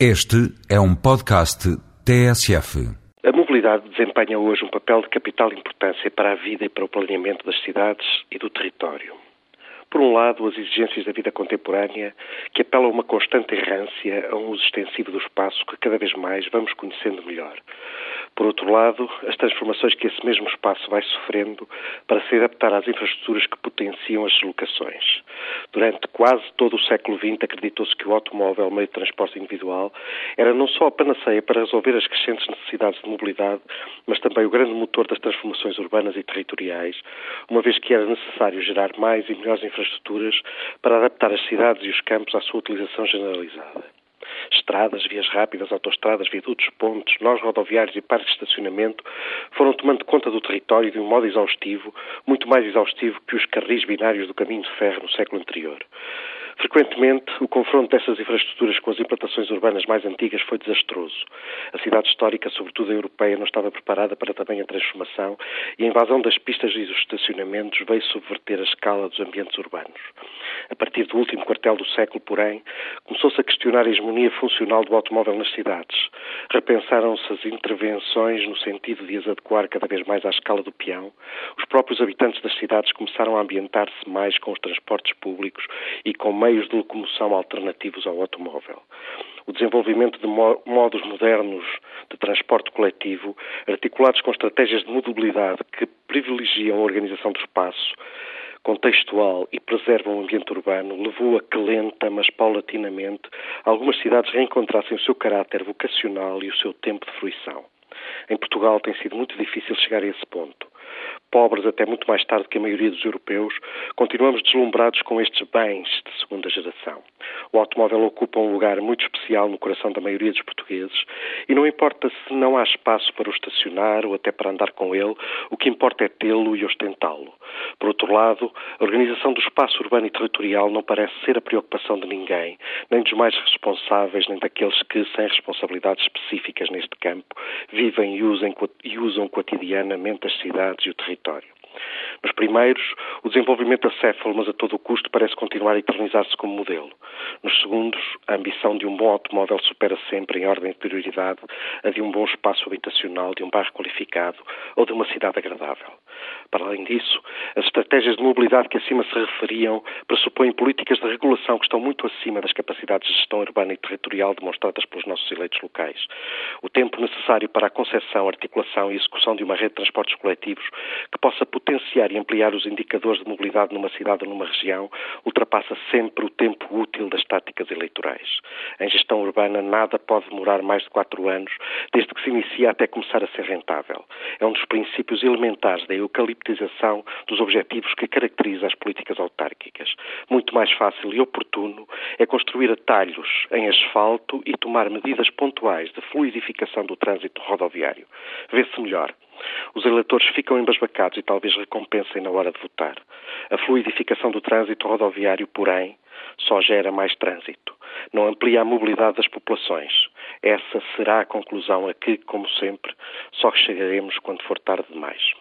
Este é um podcast TSF. A mobilidade desempenha hoje um papel de capital importância para a vida e para o planeamento das cidades e do território. Por um lado, as exigências da vida contemporânea, que apelam a uma constante errância, a um uso extensivo do espaço que cada vez mais vamos conhecendo melhor. Por outro lado, as transformações que esse mesmo espaço vai sofrendo para se adaptar às infraestruturas que potenciam as deslocações. Durante quase todo o século XX, acreditou-se que o automóvel, meio de transporte individual, era não só a panaceia para resolver as crescentes necessidades de mobilidade, mas também o grande motor das transformações urbanas e territoriais, uma vez que era necessário gerar mais e melhores infraestruturas para adaptar as cidades e os campos à sua utilização generalizada. Estradas, vias rápidas, autoestradas, viadutos, pontes, nós rodoviários e parques de estacionamento foram tomando conta do território de um modo exaustivo, muito mais exaustivo que os carris binários do caminho de ferro no século anterior. Frequentemente, o confronto dessas infraestruturas com as implantações urbanas mais antigas foi desastroso. A cidade histórica, sobretudo a europeia, não estava preparada para tamanha transformação e a invasão das pistas e dos estacionamentos veio subverter a escala dos ambientes urbanos. A partir do último quartel do século, porém, começou-se a questionar a hegemonia funcional do automóvel nas cidades. Repensaram-se as intervenções no sentido de as adequar cada vez mais à escala do peão. Os próprios habitantes das cidades começaram a ambientar-se mais com os transportes públicos e com meios de locomoção alternativos ao automóvel. O desenvolvimento de modos modernos de transporte coletivo, articulados com estratégias de mobilidade que privilegiam a organização do espaço, contextual e preservam o ambiente urbano levou a que lenta, mas paulatinamente, algumas cidades reencontrassem o seu caráter vocacional e o seu tempo de fruição. Em Portugal tem sido muito difícil chegar a esse ponto pobres até muito mais tarde que a maioria dos europeus, continuamos deslumbrados com estes bens de segunda geração. O automóvel ocupa um lugar muito especial no coração da maioria dos portugueses e não importa se não há espaço para o estacionar ou até para andar com ele, o que importa é tê-lo e ostentá-lo. Por outro lado, a organização do espaço urbano e territorial não parece ser a preocupação de ninguém, nem dos mais responsáveis, nem daqueles que, sem responsabilidades específicas neste campo, vivem e usam, e usam cotidianamente as cidades e o território Nos primeiros, o desenvolvimento acéfalo, mas a todo o custo, parece continuar a eternizar-se como modelo. Nos segundos, a ambição de um bom automóvel supera sempre, em ordem de prioridade, a de um bom espaço habitacional, de um bairro qualificado ou de uma cidade agradável. Para além disso, as estratégias de mobilidade que acima se referiam pressupõem políticas de regulação que estão muito acima das capacidades de gestão urbana e territorial demonstradas pelos nossos eleitos locais. O tempo necessário para a concepção, articulação e execução de uma rede de transportes coletivos que possa potenciar e ampliar os indicadores de mobilidade numa cidade ou numa região ultrapassa sempre o tempo útil das táticas eleitorais. Em gestão urbana, nada pode demorar mais de quatro anos, desde que se inicia até começar a ser rentável. É um dos princípios elementares da eucalipto concretização dos objetivos que caracteriza as políticas autárquicas. Muito mais fácil e oportuno é construir atalhos em asfalto e tomar medidas pontuais de fluidificação do trânsito rodoviário. Vê-se melhor. Os eleitores ficam embasbacados e talvez recompensem na hora de votar. A fluidificação do trânsito rodoviário, porém, só gera mais trânsito. Não amplia a mobilidade das populações. Essa será a conclusão a que, como sempre, só chegaremos quando for tarde demais.